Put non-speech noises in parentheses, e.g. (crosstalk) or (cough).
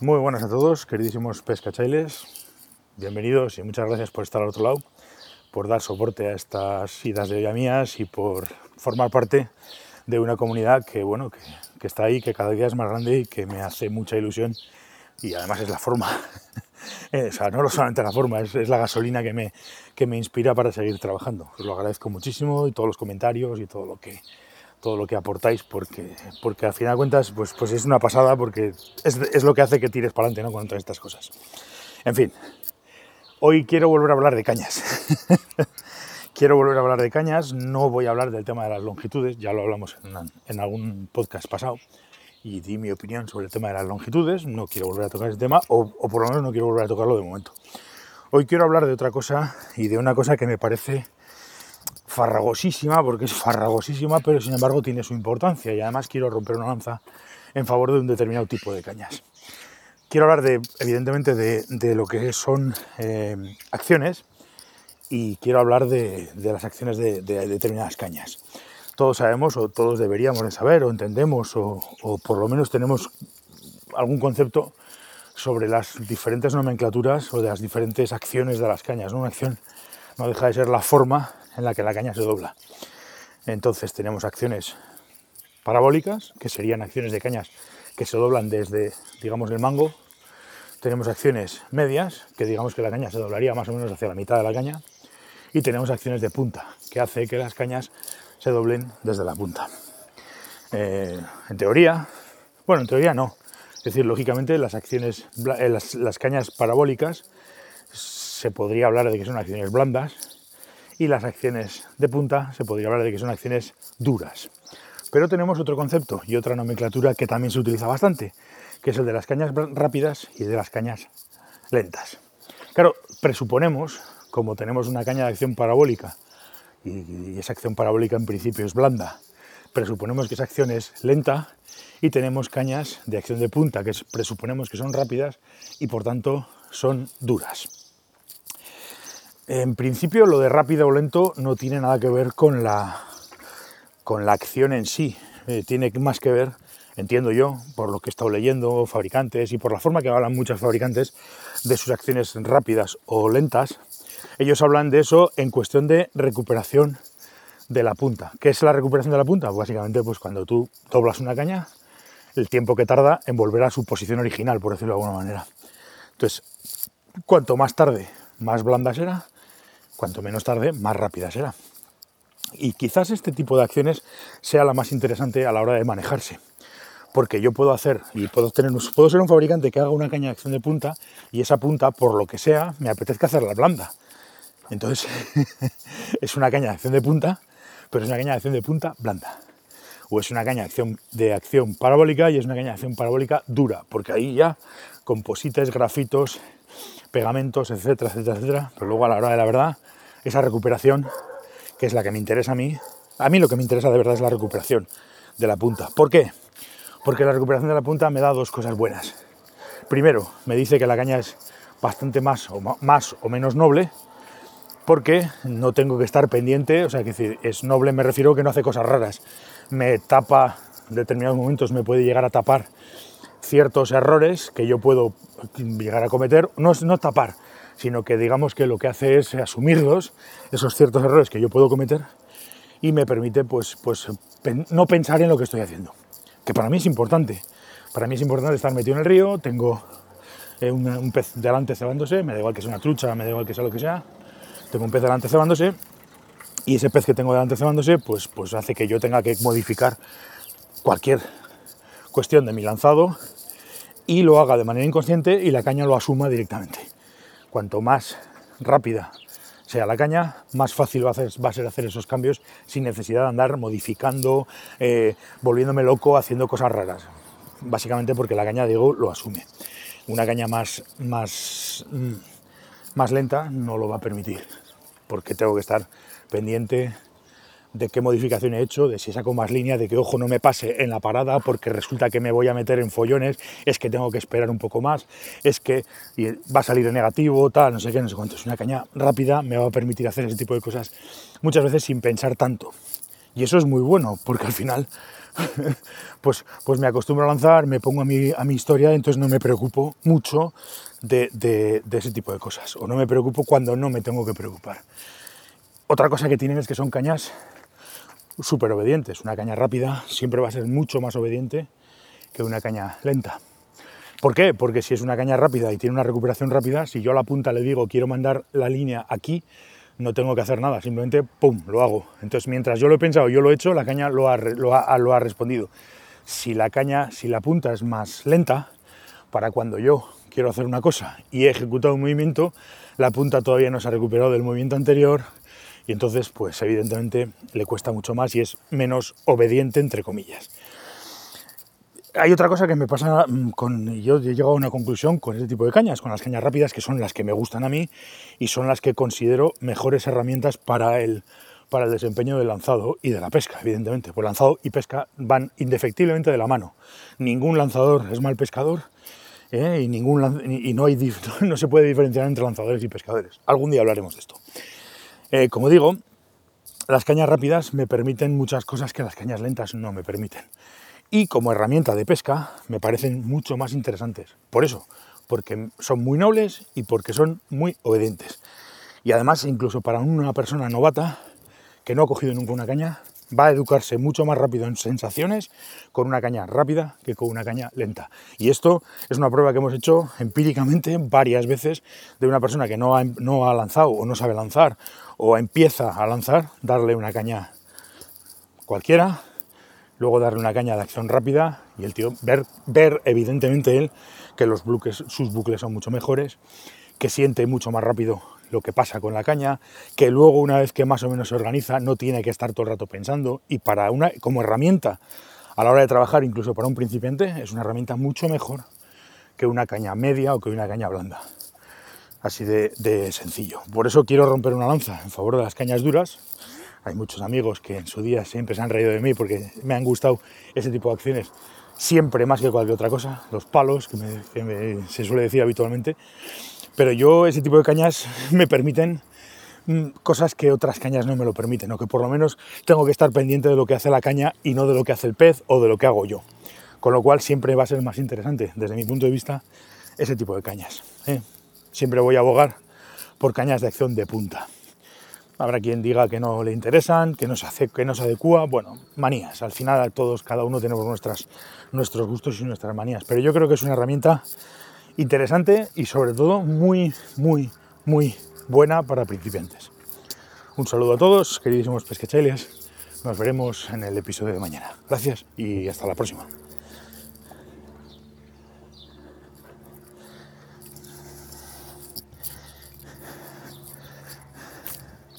Muy buenas a todos, queridísimos pescachailes. Bienvenidos y muchas gracias por estar al otro lado, por dar soporte a estas idas de olla mías y por formar parte de una comunidad que, bueno, que, está ahí, que cada día es más grande y que me hace mucha ilusión y además es la forma. (laughs) o sea, no solamente la forma, es, es, la gasolina que me, que me inspira para seguir trabajando. Os lo agradezco muchísimo y todos los comentarios y todo lo que, todo lo que aportáis, porque, porque al final de cuentas pues, pues es una pasada, porque es, es lo que hace que tires para adelante ¿no? con todas estas cosas. En fin, hoy quiero volver a hablar de cañas. (laughs) quiero volver a hablar de cañas, no voy a hablar del tema de las longitudes, ya lo hablamos en, en algún podcast pasado y di mi opinión sobre el tema de las longitudes, no quiero volver a tocar ese tema, o, o por lo menos no quiero volver a tocarlo de momento. Hoy quiero hablar de otra cosa y de una cosa que me parece farragosísima, porque es farragosísima, pero sin embargo tiene su importancia y además quiero romper una lanza en favor de un determinado tipo de cañas. Quiero hablar de, evidentemente, de, de lo que son eh, acciones y quiero hablar de, de las acciones de, de, determinadas cañas. Todos sabemos, o todos deberíamos de saber, o entendemos, o, o por lo menos tenemos algún concepto sobre las diferentes nomenclaturas o de las diferentes acciones de las cañas. ¿no? Una acción no deja de ser la forma en la que la caña se dobla. Entonces tenemos acciones parabólicas, que serían acciones de cañas que se doblan desde, digamos, el mango. Tenemos acciones medias, que digamos que la caña se doblaría más o menos hacia la mitad de la caña. Y tenemos acciones de punta, que hace que las cañas se doblen desde la punta. Eh, en teoría, bueno, en teoría no. Es decir, lógicamente las acciones, eh, las, las cañas parabólicas se podría hablar de que son acciones blandas, y las acciones de punta se podría hablar de que son acciones duras. Pero tenemos otro concepto y otra nomenclatura que también se utiliza bastante, que es el de las cañas rápidas y de las cañas lentas. Claro, presuponemos, como tenemos una caña de acción parabólica y esa acción parabólica en principio es blanda, presuponemos que esa acción es lenta y tenemos cañas de acción de punta que presuponemos que son rápidas y por tanto son duras. En principio lo de rápido o lento no tiene nada que ver con la, con la acción en sí, eh, tiene más que ver, entiendo yo, por lo que he estado leyendo fabricantes y por la forma que hablan muchos fabricantes de sus acciones rápidas o lentas, ellos hablan de eso en cuestión de recuperación de la punta. ¿Qué es la recuperación de la punta? Básicamente, pues cuando tú doblas una caña, el tiempo que tarda en volver a su posición original, por decirlo de alguna manera. Entonces, cuanto más tarde, más blanda será, cuanto menos tarde, más rápida será. Y quizás este tipo de acciones sea la más interesante a la hora de manejarse. Porque yo puedo hacer y puedo, tener, puedo ser un fabricante que haga una caña de acción de punta y esa punta, por lo que sea, me apetezca hacerla blanda. Entonces, (laughs) es una caña de acción de punta, pero es una caña de acción de punta blanda. O es una caña de acción, de acción parabólica y es una caña de acción parabólica dura, porque ahí ya composites, grafitos, pegamentos, etcétera, etcétera, etcétera. Pero luego a la hora de la verdad, esa recuperación, que es la que me interesa a mí, a mí lo que me interesa de verdad es la recuperación de la punta. ¿Por qué? Porque la recuperación de la punta me da dos cosas buenas. Primero, me dice que la caña es bastante más o, más o menos noble, porque no tengo que estar pendiente, o sea, que es noble me refiero que no hace cosas raras. Me tapa, en determinados momentos me puede llegar a tapar ciertos errores que yo puedo llegar a cometer, no es no tapar, sino que digamos que lo que hace es asumirlos, esos ciertos errores que yo puedo cometer, y me permite pues, pues no pensar en lo que estoy haciendo, que para mí es importante. Para mí es importante estar metido en el río, tengo eh, un, pez delante cebándose, me da igual que sea una trucha, me da igual que sea lo que sea, tengo un pez delante cebándose, y ese pez que tengo delante cebándose, pues, pues hace que yo tenga que modificar cualquier cuestión de mi lanzado y lo haga de manera inconsciente y la caña lo asuma directamente. Cuanto más rápida sea la caña, más fácil va a, ser, hacer esos cambios sin necesidad de andar modificando, eh, volviéndome loco, haciendo cosas raras. Básicamente porque la caña, digo, lo asume. Una caña más, más, mm, más lenta no lo va a permitir, porque tengo que estar pendiente de qué modificación he hecho, de si saco más línea, de que ojo no me pase en la parada porque resulta que me voy a meter en follones, es que tengo que esperar un poco más, es que va a salir en negativo, tal, no sé qué, no sé cuánto. Es una caña rápida, me va a permitir hacer ese tipo de cosas muchas veces sin pensar tanto. Y eso es muy bueno, porque al final (laughs) pues, pues me acostumbro a lanzar, me pongo a mi, a mi historia, entonces no me preocupo mucho de, de, de ese tipo de cosas, o no me preocupo cuando no me tengo que preocupar. Otra cosa que tienen es que son cañas súper obedientes. Una caña rápida siempre va a ser mucho más obediente que una caña lenta. ¿Por qué? Porque si es una caña rápida y tiene una recuperación rápida, si yo a la punta le digo quiero mandar la línea aquí, no tengo que hacer nada, simplemente ¡pum! lo hago. Entonces mientras yo lo he pensado, yo lo he hecho, la caña lo ha, lo ha, lo ha respondido. Si la caña, si la punta es más lenta, para cuando yo quiero hacer una cosa y he ejecutado un movimiento, la punta todavía no se ha recuperado del movimiento anterior y entonces pues evidentemente le cuesta mucho más y es menos obediente entre comillas hay otra cosa que me pasa mm, con. Yo he llegado a una conclusión con este tipo de cañas, con las cañas rápidas, que son las que me gustan a mí y son las que considero mejores herramientas para el, para el desempeño del lanzado y de la pesca, evidentemente. Pues lanzado y pesca van indefectiblemente de la mano. Ningún lanzador es mal pescador ¿eh? y, ningún, y no, hay, (laughs) no se puede diferenciar entre lanzadores y pescadores. Algún día hablaremos de esto. Eh, como digo, las cañas rápidas me permiten muchas cosas que las cañas lentas no me permiten y como herramienta de pesca me parecen mucho más interesantes. Por eso, porque son muy nobles y porque son muy obedientes. Y además, incluso para una persona novata que no ha cogido nunca una caña, va a educarse mucho más rápido en sensaciones con una caña rápida que con una caña lenta. Y esto es una prueba que hemos hecho empíricamente varias veces de una persona que no ha, no ha lanzado o no sabe lanzar o empieza a lanzar, darle una caña cualquiera luego darle una caña de acción rápida y el tío ver, ver evidentemente él que los bucles, sus bucles son mucho mejores, que siente mucho más rápido lo que pasa con la caña, que luego una vez que más o menos se organiza no tiene que estar todo el rato pensando y para una como herramienta a la hora de trabajar incluso para un principiante es una herramienta mucho mejor que una caña media o que una caña blanda. Así de, sencillo. Por eso quiero romper una lanza en favor de las cañas duras, hay muchos amigos que en su día siempre se han reído de mí porque me han gustado ese tipo de acciones, siempre más que cualquier otra cosa, los palos, que, se suele decir habitualmente. Pero yo ese tipo de cañas (laughs) me permiten mm, cosas que otras cañas no me lo permiten, o que por lo menos tengo que estar pendiente de lo que hace la caña y no de lo que hace el pez o de lo que hago yo. Con lo cual siempre va a ser más interesante, desde mi punto de vista, ese tipo de cañas. ¿eh? Siempre voy a abogar por cañas de acción de punta. Habrá quien diga que no le interesan, que no se, que no se adecua. Bueno, manías. Al final todos, cada uno tenemos nuestras, nuestros gustos y nuestras manías. Pero yo creo que es una herramienta interesante y sobre todo muy, muy, muy buena para principiantes. Un saludo a todos, queridísimos pesquechailes. Nos veremos en el episodio de mañana. Gracias y hasta la próxima.